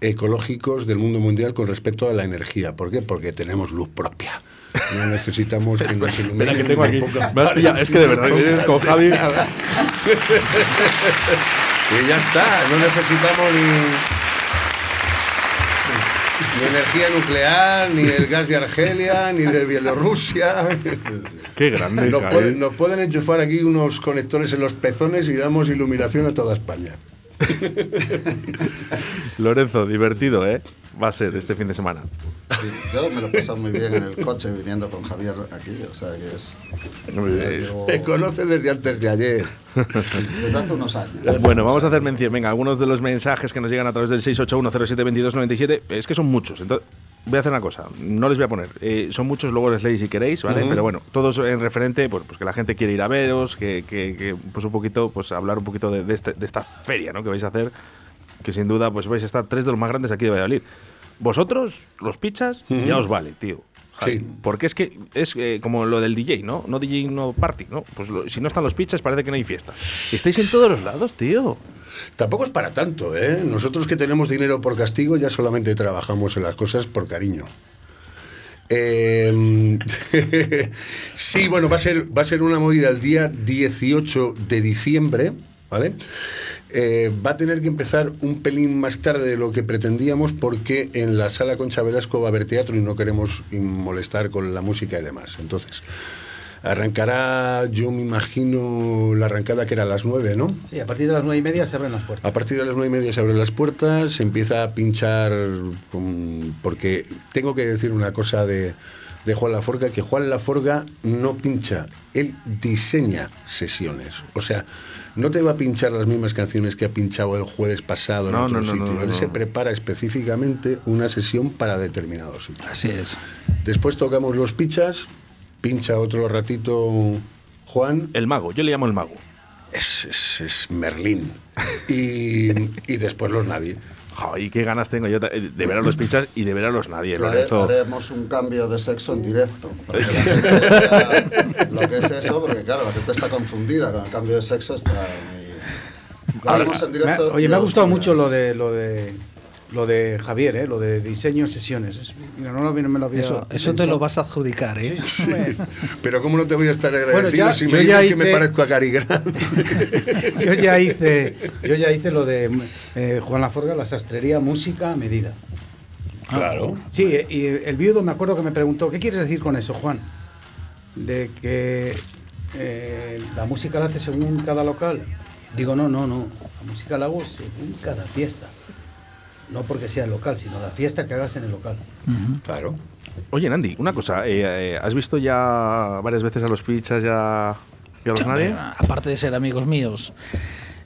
ecológicos del mundo mundial con respecto a la energía. ¿Por qué? Porque tenemos luz propia. No necesitamos que nos ilumine. Espera, que tengo aquí. ni ponga Me has pillado. Es que de verdad, vienes con Javi. y ya está, no necesitamos ni, ni energía nuclear, ni el gas de Argelia, ni de Bielorrusia. Qué grande, Nos Javi. pueden, nos pueden enchufar aquí unos conectores en los pezones y damos iluminación a toda España. [laughs] Lorenzo, divertido, ¿eh? Va a ser este fin de semana. Sí, yo me lo he pasado muy bien en el coche viniendo con Javier aquí, o sea que es... llevo- Me conoce desde antes de ayer. [laughs] desde hace unos años. Bueno, vamos a hacer mención. Venga, algunos de los mensajes que nos llegan a través del 681072297, es que son muchos. Entonces, voy a hacer una cosa, no les voy a poner. Eh, son muchos, luego les leéis si queréis, ¿vale? Ujú. Pero bueno, todos en referente, pues, pues que la gente quiere ir a veros, que, que- que, pues un poquito, pues hablar un poquito de, de este- de esta feria, ¿no? Que vais a hacer, que sin duda, pues vais a estar tres de los más grandes aquí de Valladolid. Vosotros, los pichas, Ujú. ya os vale, tío. Javi. Sí. Porque es que es eh, como lo del DJ, ¿no? No DJ, no party, ¿no? Pues lo- si no están los pichas, parece que no hay fiesta. Estáis en todos los lados, tío. Tampoco es para tanto, ¿eh? Nosotros que tenemos dinero por castigo ya solamente trabajamos en las cosas por cariño. Eh, [laughs] sí, bueno, va a, ser, va a ser una movida el día 18 de diciembre, ¿vale? Eh, va a tener que empezar un pelín más tarde de lo que pretendíamos porque en la sala Concha Velasco va a haber teatro y no queremos molestar con la música y demás. Entonces, arrancará, yo me imagino, la arrancada que era a las 9, ¿no? Sí, a partir de las nueve y media se abren las puertas. A partir de las nueve y media se abren las puertas, se empieza a pinchar, porque tengo que decir una cosa de, de Juan Laforga, que Juan Laforga no pincha, él diseña sesiones. O sea, no te va a pinchar las mismas canciones que ha pinchado el jueves pasado en No, otro no, no, sitio. él se prepara específicamente una sesión para determinado sitio. Así es. Después tocamos los pichas, pincha otro ratito Juan, El mago, yo le llamo el mago. es, es- es Merlín. Y, y después los nadie. Jo, y qué ganas tengo yo de de ver a los pichas y de ver a los nadie, Lorenzo. haremos un cambio de sexo en directo. Para que la gente vea lo que es eso, porque claro, la gente está confundida con el cambio de sexo. Está muy... En Me ha- directo oye, me ha gustado mucho lo de lo de lo de Javier, ¿eh? lo de diseño sesiones. Es- mira, no, lo- no me lo había Eso, eso te lo vas a adjudicar, ¿eh? [laughs] Pero ¿cómo no te voy a estar agradecido ya- si yo me ya dices que me hice- parezco a Cary Grant? [laughs] yo ya hice yo ya hice lo de eh, Juan Laforga, la sastrería, música a medida. Claro. Sí, y el viudo me acuerdo que me preguntó, ¿qué quieres decir con eso, Juan? De que eh, la música la hace según cada local. Digo, no, no, no. La música la hago según cada fiesta. No porque sea el local, sino la fiesta que hagas en el local. Claro. Oye, Nandi, una cosa. eh, eh, ¿Has visto ya varias veces a los pichas ya, y a los nadie? Aparte de ser amigos míos,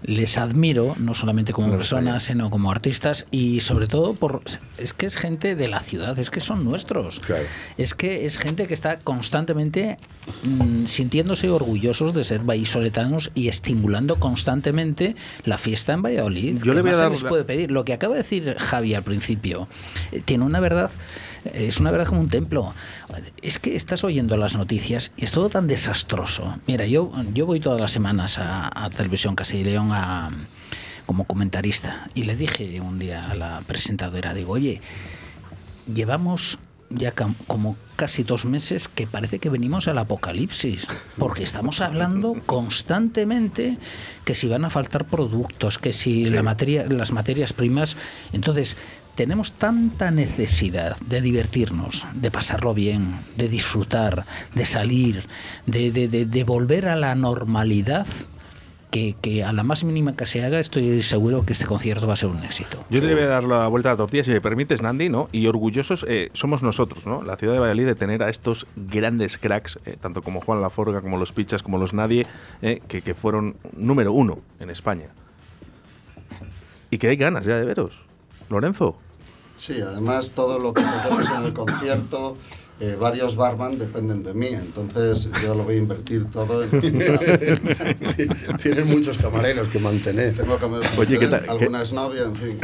les admiro, no solamente como personas, sino como artistas y sobre todo por es que es gente de la ciudad, es que son nuestros. Claro. Es que es gente que está constantemente mm, sintiéndose orgullosos de ser vallisoletanos y estimulando constantemente la fiesta en Valladolid. Yo ¿Qué le voy a dar les puede pedir? Lo que acaba de decir Javi al principio eh, tiene una verdad, es una verdad como un templo. Es que estás oyendo las noticias y es todo tan desastroso. Mira, yo, yo voy todas las semanas a, a Televisión Castilla a- como comentarista y le dije un día a la presentadora, digo, oye, llevamos ya como casi dos meses que parece que venimos al apocalipsis, porque estamos hablando constantemente que si van a faltar productos, que si la materia, las materias primas, entonces tenemos tanta necesidad de divertirnos, de pasarlo bien, de disfrutar, de salir, de, de- de- volver a la normalidad. Que, que a la más mínima que se haga, estoy seguro que este concierto va a ser un éxito. Yo te voy a dar la vuelta a la tortilla, si me permites, Nandi, ¿no? Y orgullosos eh, somos nosotros, ¿no? La ciudad de Valladolid de tener a estos grandes cracks, eh, tanto como Juan Laforga, como los Pichas, como los Nadie, eh, que, que fueron número uno en España. Y que hay ganas ya de veros. Lorenzo. Sí, además todo lo que hacemos en el concierto, eh, varios barman dependen de mí, entonces yo lo voy a invertir todo en... [laughs] [laughs] Tienes muchos camareros que mantener. Tengo que me- Oye, ¿qué tal- alguna exnovia, en fin.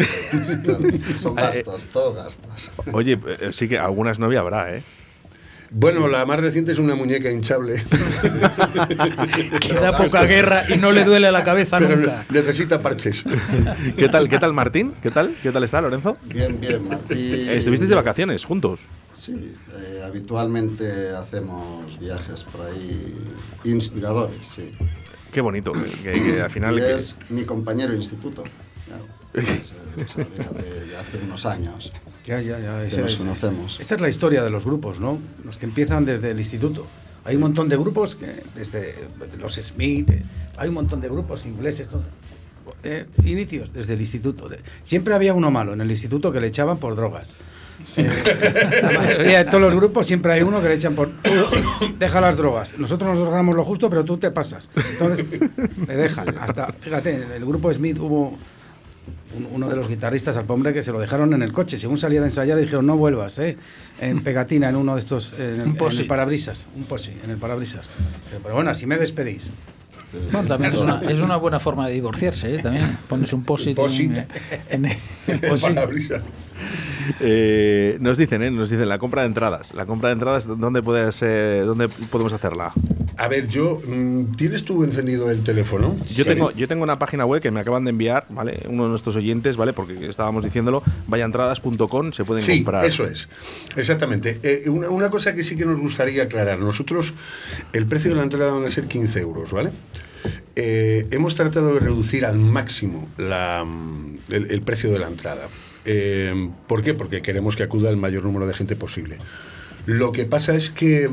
son [laughs] gastos, todo gastos. Oye, eh, sí que algunas novia habrá, ¿eh? Bueno, la más reciente es una muñeca hinchable. [laughs] Que da poca guerra y no le duele la cabeza Pero nunca. necesita parches. [laughs] ¿Qué tal, ¿Qué tal Martín? ¿Qué tal? ¿Qué tal está, Lorenzo? Bien, bien, Martín. ¿Estuvisteis de vacaciones juntos? Sí, eh, habitualmente hacemos viajes por ahí inspiradores, sí. Qué bonito, que, que- que al final... y que- es mi compañero de instituto. claro. De hace unos años. Ya, ya, ya. Que esa nos conocemos. Esa es la historia de los grupos, ¿no? Los que empiezan desde el instituto. Hay un montón de grupos, que, desde los Smith, hay un montón de grupos ingleses, todo. eh, inicios, desde el instituto. Siempre había uno malo en el instituto que le echaban por drogas. Eh, la mayoría de todos los grupos siempre hay uno que le echan por. "Tú, [coughs] deja las drogas. Nosotros nos drogamos lo justo, pero tú te pasas. Entonces, le dejan. Hasta, fíjate, en el grupo Smith hubo uno de los guitarristas al hombre que se lo dejaron en el coche. Según salía de ensayar, le dijeron, no vuelvas, ¿eh? En pegatina, en uno de estos. En el, en el post-it. parabrisas. Un posi, en el parabrisas. Pero, bueno, así me despedís. Bueno, también es una, es una buena forma de divorciarse, ¿eh? También pones un posit, en, en- El parabrisas. Eh, nos dicen, ¿eh? Nos dicen la compra de entradas. La compra de entradas, ¿dónde, puede ser, dónde podemos hacerla? A ver, yo. mm, ¿Tienes tú encendido el teléfono? Yo tengo, yo tengo una página web que me acaban de enviar, ¿vale? Uno de nuestros oyentes, ¿vale? Porque estábamos diciéndolo, vayaentradas.com, se pueden sí, comprar. eso es. Exactamente. Eh, una, una cosa que sí que nos gustaría aclarar. Nosotros, el precio de la entrada van a ser 15 euros, ¿vale? Eh, hemos tratado de reducir al máximo la, mm, el, el precio de la entrada. Eh, ¿Por qué? Porque queremos que acuda el mayor número de gente posible. Lo que pasa es que...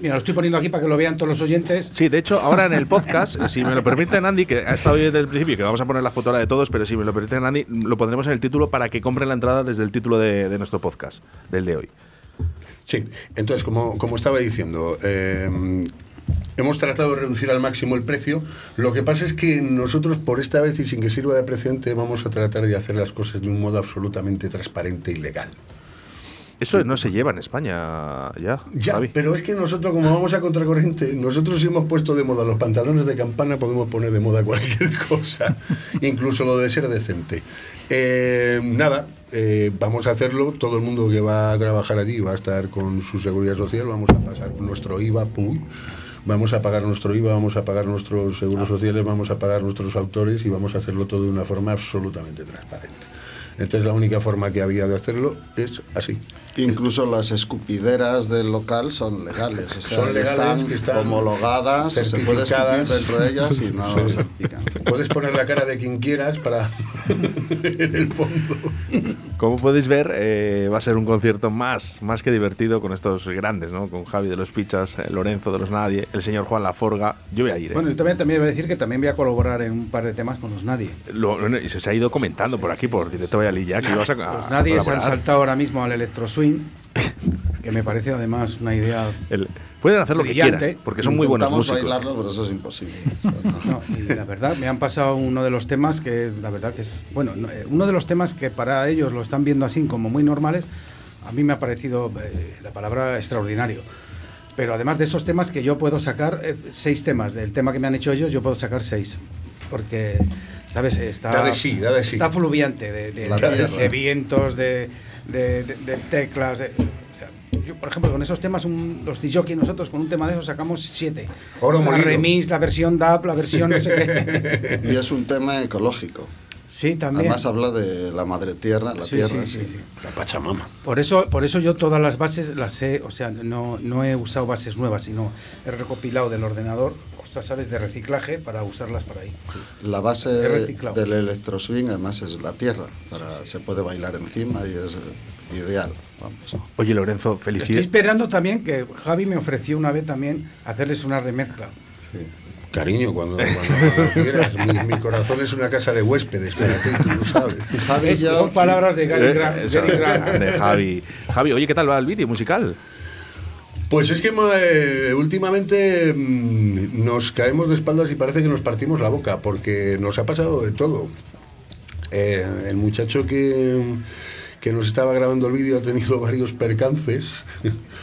Mira, lo estoy poniendo aquí para que lo vean todos los oyentes. Sí, de hecho, ahora en el podcast, si me lo permiten, Andy, que ha estado hoy desde el principio, que vamos a poner la foto ahora de todos, pero si me lo permiten, Andy, lo pondremos en el título para que compren la entrada desde el título de, de nuestro podcast, del de hoy. Sí, entonces, como, como estaba diciendo, eh, hemos tratado de reducir al máximo el precio. Lo que pasa es que nosotros, por esta vez y sin que sirva de precedente, vamos a tratar de hacer las cosas de un modo absolutamente transparente y legal. Eso no se lleva en España ya. Ya, pero es que nosotros, como vamos a contracorriente, nosotros hemos puesto de moda los pantalones de campana, podemos poner de moda cualquier [laughs] cosa, incluso lo de ser decente. Eh, nada, eh, vamos a hacerlo. Todo el mundo que va a trabajar allí va a estar con su seguridad social. Vamos a pasar nuestro IVA, ¡pum! Vamos a pagar nuestro IVA, vamos a pagar nuestros seguros sociales, vamos a pagar nuestros autores y vamos a hacerlo todo de una forma absolutamente transparente. Entonces la única forma que había de hacerlo es así. Incluso las escupideras del local son legales, o sea, Son legales, están, están homologadas, se puede escupir certificadas. dentro de ellas y no Sí. salpican. Puedes poner la cara de quien quieras para [laughs] en el fondo. Como podéis ver, eh, va a ser un concierto más, más que divertido con estos grandes, ¿no? Con Javi de los Pichas, eh, Lorenzo de los Nadie, el señor Juan Laforga. Yo voy a ir. ¿eh? Bueno, yo también, también voy a decir que también voy a colaborar en un par de temas con los Nadie. Lo- lo- y se ha ido comentando por aquí, por directo Valladolid, ya que ibas a, a Los Nadie se han saltado ahora mismo al Electro Swing, [laughs] que me parece además una idea. El- pueden hacer lo que quieran, porque son muy buenos músicos. bailarlo, pero eso es imposible. [laughs] O sea, no. No, y la verdad, me han pasado uno de los temas que, la verdad que es. Bueno, no, eh, uno de los temas que para ellos lo están viendo así como muy normales, a mí me ha parecido eh, la palabra extraordinario. Pero además de esos temas que yo puedo sacar, eh, seis temas, del tema que me han hecho ellos, yo puedo sacar seis. Porque, ¿sabes? Está, Da de sí, da de sí. está fluviante de, de- vientos, de, de- de- de teclas. de- o sea, yo, por ejemplo, con esos temas, un- los DJ nosotros con un tema de esos sacamos siete. Oro la molido. remix, la versión DAP, la versión no sé qué. [laughs] Y es un tema ecológico. Sí, también. Además habla de la madre tierra, la Sí, tierra. sí, sí, sí. La Pachamama. Por eso, por eso yo todas las bases las he, o sea, no, no he usado bases nuevas, sino he recopilado del ordenador cosas, ¿sabes?, de reciclaje para usarlas para ahí. La base del electro swing además es la tierra, para, se puede bailar encima y es ideal. Vamos. Oye, Lorenzo, Estoy felicidades. esperando también que Javi me ofreció una vez también hacerles una remezcla. Cariño, cuando, cuando- cuando quieras. Mi, mi corazón es una casa de huéspedes, espérate, tú lo sabes. [laughs] Javi, son palabras de Gary Eh, Grant. eso, Gary Grant. de Javi. Javi, oye, ¿qué tal va el vídeo musical? Pues es que eh, últimamente mm, nos caemos de espaldas y parece que nos partimos la boca, porque nos ha pasado de todo. Eh, el muchacho que, que nos estaba grabando el vídeo ha tenido [laughs] varios percances.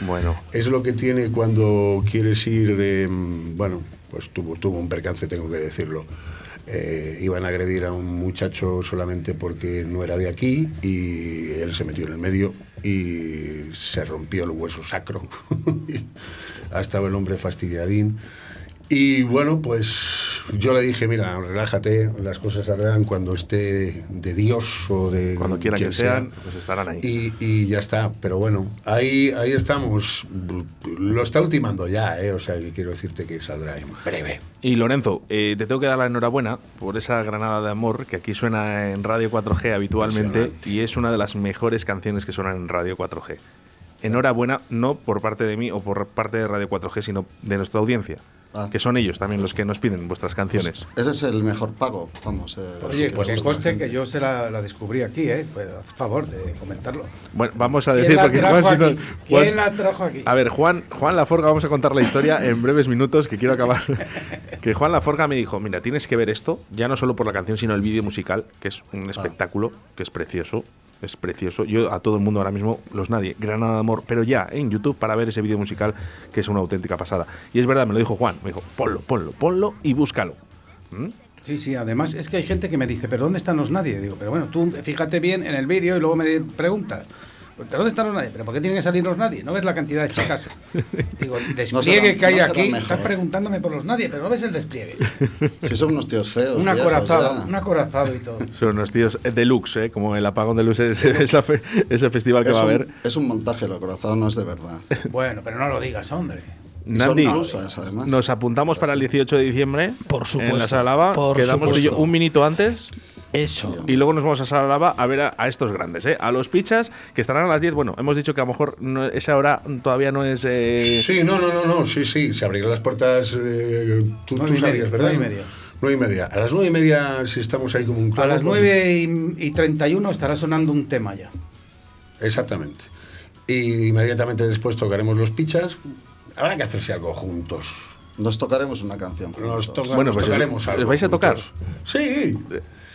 Bueno, Es lo que tiene cuando quieres ir de... mm, Bueno, pues tuvo, un percance, tengo que decirlo. Eh, iban a agredir a un muchacho solamente porque no era de aquí y él se metió en el medio y se rompió el hueso sacro. [laughs] ha estado el hombre fastidiadín. Y bueno, pues yo le dije, mira, relájate, las cosas saldrán cuando esté de Dios o de cuando quiera quien que sea. sean, pues estarán ahí. Y, y ya está, pero bueno, ahí, ahí estamos. Lo está ultimando ya, ¿eh? o sea, que quiero decirte que saldrá en breve. Y Lorenzo, eh, te tengo que dar la enhorabuena por esa granada de amor que aquí suena en Radio 4G habitualmente y es una de las mejores canciones que suenan en Radio 4G. Enhorabuena, no por parte de mí o por parte de Radio 4G, sino de nuestra audiencia. Ah. que son ellos también los que nos piden vuestras canciones. Ese es el mejor pago, vamos. eh, Oye, pues que conste que yo se la, la descubrí aquí, ¿eh? Pues haz favor de comentarlo. Bueno, vamos a ¿Quién decir la porque trajo Juan, si no- aquí? Juan- ¿Quién la trajo aquí? A ver, Juan, Juan Laforga, vamos a contar la historia en breves minutos, que quiero acabar. [laughs] que Juan Laforga me dijo, mira, tienes que ver esto, ya no solo por la canción, sino el vídeo musical, que es un espectáculo, que es precioso. Es precioso. Yo a todo el mundo ahora mismo, los nadie, Granada de Amor, pero ya en YouTube para ver ese vídeo musical, que es una auténtica pasada. Y es verdad, me lo dijo Juan, me dijo, ponlo, ponlo, ponlo y búscalo. ¿Mm? Sí, sí, además es que hay gente que me dice, ¿pero dónde están los nadie? Digo, pero bueno, tú fíjate bien en el vídeo y luego me preguntas, ¿pero dónde están los nadie? ¿Pero por qué tienen que salir los nadie? ¿No ves la cantidad de chicas? [laughs] Digo, el despliegue será- que hay no aquí, mejor. estás preguntándome por los nadie, pero no ves el despliegue. Si son unos tíos feos. Un acorazado, un acorazado y todo. Son unos tíos deluxe, ¿eh? como el apagón deluxe, ese, esa fe- ese festival que Es va a haber. Es un montaje, el acorazado no es de verdad. [laughs] Bueno, pero no lo digas, hombre. Nandi, rusas, además. nos apuntamos para el 18 de diciembre Por en supuesto, la Sala Lava. por Quedamos supuesto. un minuto antes Eso. y luego nos vamos a Sala Lava a ver a, a estos grandes, ¿eh? a los pichas que estarán a las 10. Bueno, hemos dicho que a lo mejor no- esa hora todavía no es. eh, Sí, no, no, no, no, sí, sí, se abrirán las puertas, eh, tú, Nueve tú y sabías, media, ¿verdad? y media. Nueve y media. A las nueve y media, si estamos ahí como un A clavo, las pues- 9 y, y 31 estará sonando un tema ya. Exactamente. Y inmediatamente después tocaremos los pichas. Habrá que hacerse algo juntos. Nos tocaremos una canción. Nos, toca- Bueno, nos pues tocaremos os- algo ¿os vais a tocar? juntos. Sí.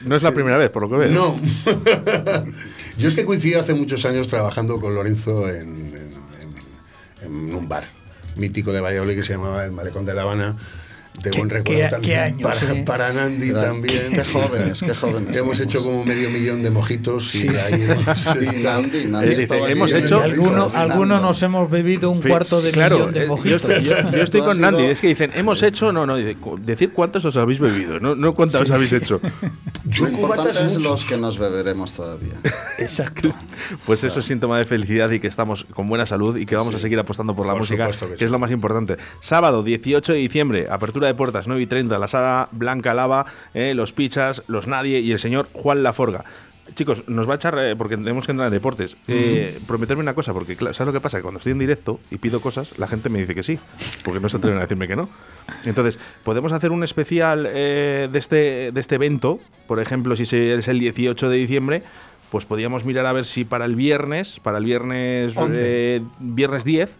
No es la primera vez, por lo que veo. No. [laughs] Yo es que coincidí hace muchos años trabajando con Lorenzo en, en- un bar mítico de Valladolid que se llamaba El Malecón de La Habana. De ¿Qué- buen recuerdo qué- también qué años, para, eh? para Nandi Era- también. Qué jóvenes, qué jóvenes. Hemos somos. hecho como medio millón de mojitos y ahí [laughs] hemos Y estado. Nandi, Nandi Eh, dice, hemos hecho- Y alguno, nos hemos bebido un Sí, cuarto de claro, millón de eh, yo mojitos. estoy, yo- yo estoy con has Nandi. Es que dicen, hemos hecho. No, no, decir cuántos os habéis bebido, no, no cuántos habéis hecho. Yo Lo importante es mucho. los que nos beberemos todavía. Exacto. [laughs] Pues eso es síntoma de felicidad y que estamos con buena salud y que vamos a seguir apostando por la Por música, que que, sí. es lo más importante. Sábado 18 de diciembre, apertura de puertas 9 y 30, la sala Blanca Lava, eh, los Pichas, los Nadie y el señor Juan Laforga. Chicos, nos va a echar, eh, porque tenemos que entrar en deportes, eh, prometerme una cosa, porque ¿sabes lo que pasa? Que cuando estoy en directo y pido cosas, la gente me dice que sí, porque no se atreven a decirme que no. Entonces, ¿podemos hacer un especial eh, de, este, de este evento? Por ejemplo, si es el 18 de diciembre, pues podríamos mirar a ver si para el viernes, para el viernes, viernes 10,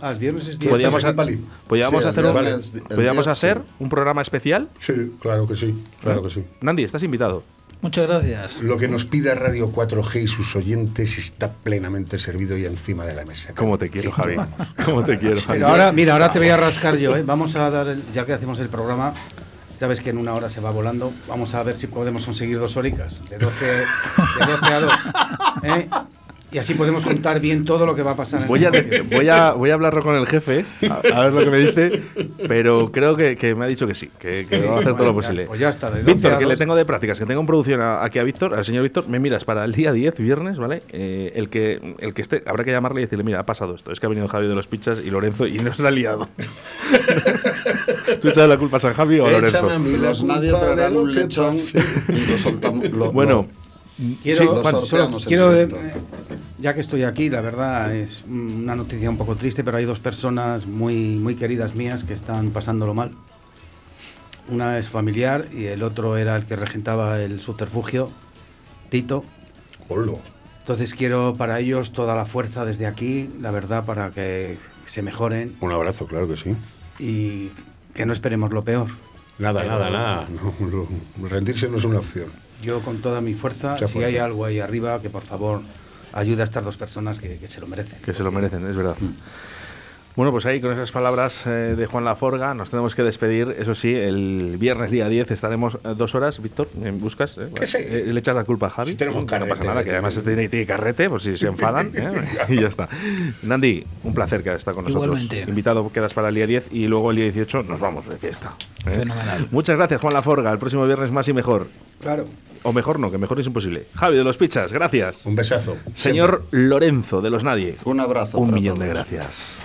Ah, el viernes es ¿Tú día. podríamos, Sí, hacer, un- podríamos hacer sí. un programa especial. Sí, claro que sí, claro que sí. Nandi, estás invitado. Muchas gracias. Lo que nos pida Radio 4G y sus oyentes está plenamente servido y encima de la mesa. ¿Cómo te quiero, Javi? ¿Cómo te quiero, Javi? Pero ahora, mira, ahora te voy a rascar yo, ¿eh? Vamos a dar, el- ya que hacemos el programa, ya ves que en una hora se va volando, vamos a ver si podemos conseguir dos horicas, de 12, de 12 a 2. ¿eh? Y así podemos contar bien todo lo que va a pasar. en Voy a, voy, a, voy a hablarlo con el jefe, a, a ver lo que me dice, pero creo que, que me ha dicho que sí, que, que va a hacer todo lo ya- posible. pues ya está, de 12 Víctor, que le 2. tengo de prácticas, que tengo en producción a- aquí a Víctor, al señor Víctor, me miras para el día 10, viernes, ¿vale? Eh, el, que, el que esté, habrá que llamarle y decirle, mira, ha pasado esto, es que ha venido Javi de los Pichas y Lorenzo y nos ha liado. [laughs] ¿Tú echas la culpa a San Javi o a Lorenzo? A mí la Los nadie traerán un lechón y lo soltamos. lo- Bueno, lo- Quiero, Sí, Juan, solo quiero, eh, ya que estoy aquí, la verdad es una noticia un poco triste, pero hay dos personas muy, muy queridas mías que están pasándolo mal. Una es familiar y el otro era el que regentaba el subterfugio, Tito. Olo. Entonces quiero para ellos toda la fuerza desde aquí, la verdad, para que se mejoren Un abrazo, claro que sí. y que no esperemos lo peor. Nada, Pero- nada, nada. No, lo- rendirse no es una opción. Yo con toda mi fuerza, si hay algo ahí arriba, que por favor ayude a estas dos personas que, que se lo merecen. Que se lo merecen, es verdad. Bueno, pues ahí con esas palabras eh, de Juan Laforga nos tenemos que despedir. Eso sí, el viernes día 10 estaremos eh, dos horas. Víctor, ¿me buscas? eh? Sí. Eh, le echas la culpa a Javi. Si tenemos que no carrete pasa nada, que además tiene, tiene carrete, por si se enfadan. [laughs] ¿eh? y ya está. Nandi, un placer que estado con nosotros. Igualmente. Invitado quedas para el día 10 y luego el día 18 nos vamos de fiesta. ¿eh? Fenomenal. Muchas gracias, Juan Laforga. El próximo viernes más y mejor. Claro. O mejor no, que mejor es imposible. Javi de los Pichas, gracias. Un besazo. Señor Lorenzo de los Nadie, Un abrazo. un millón de gracias.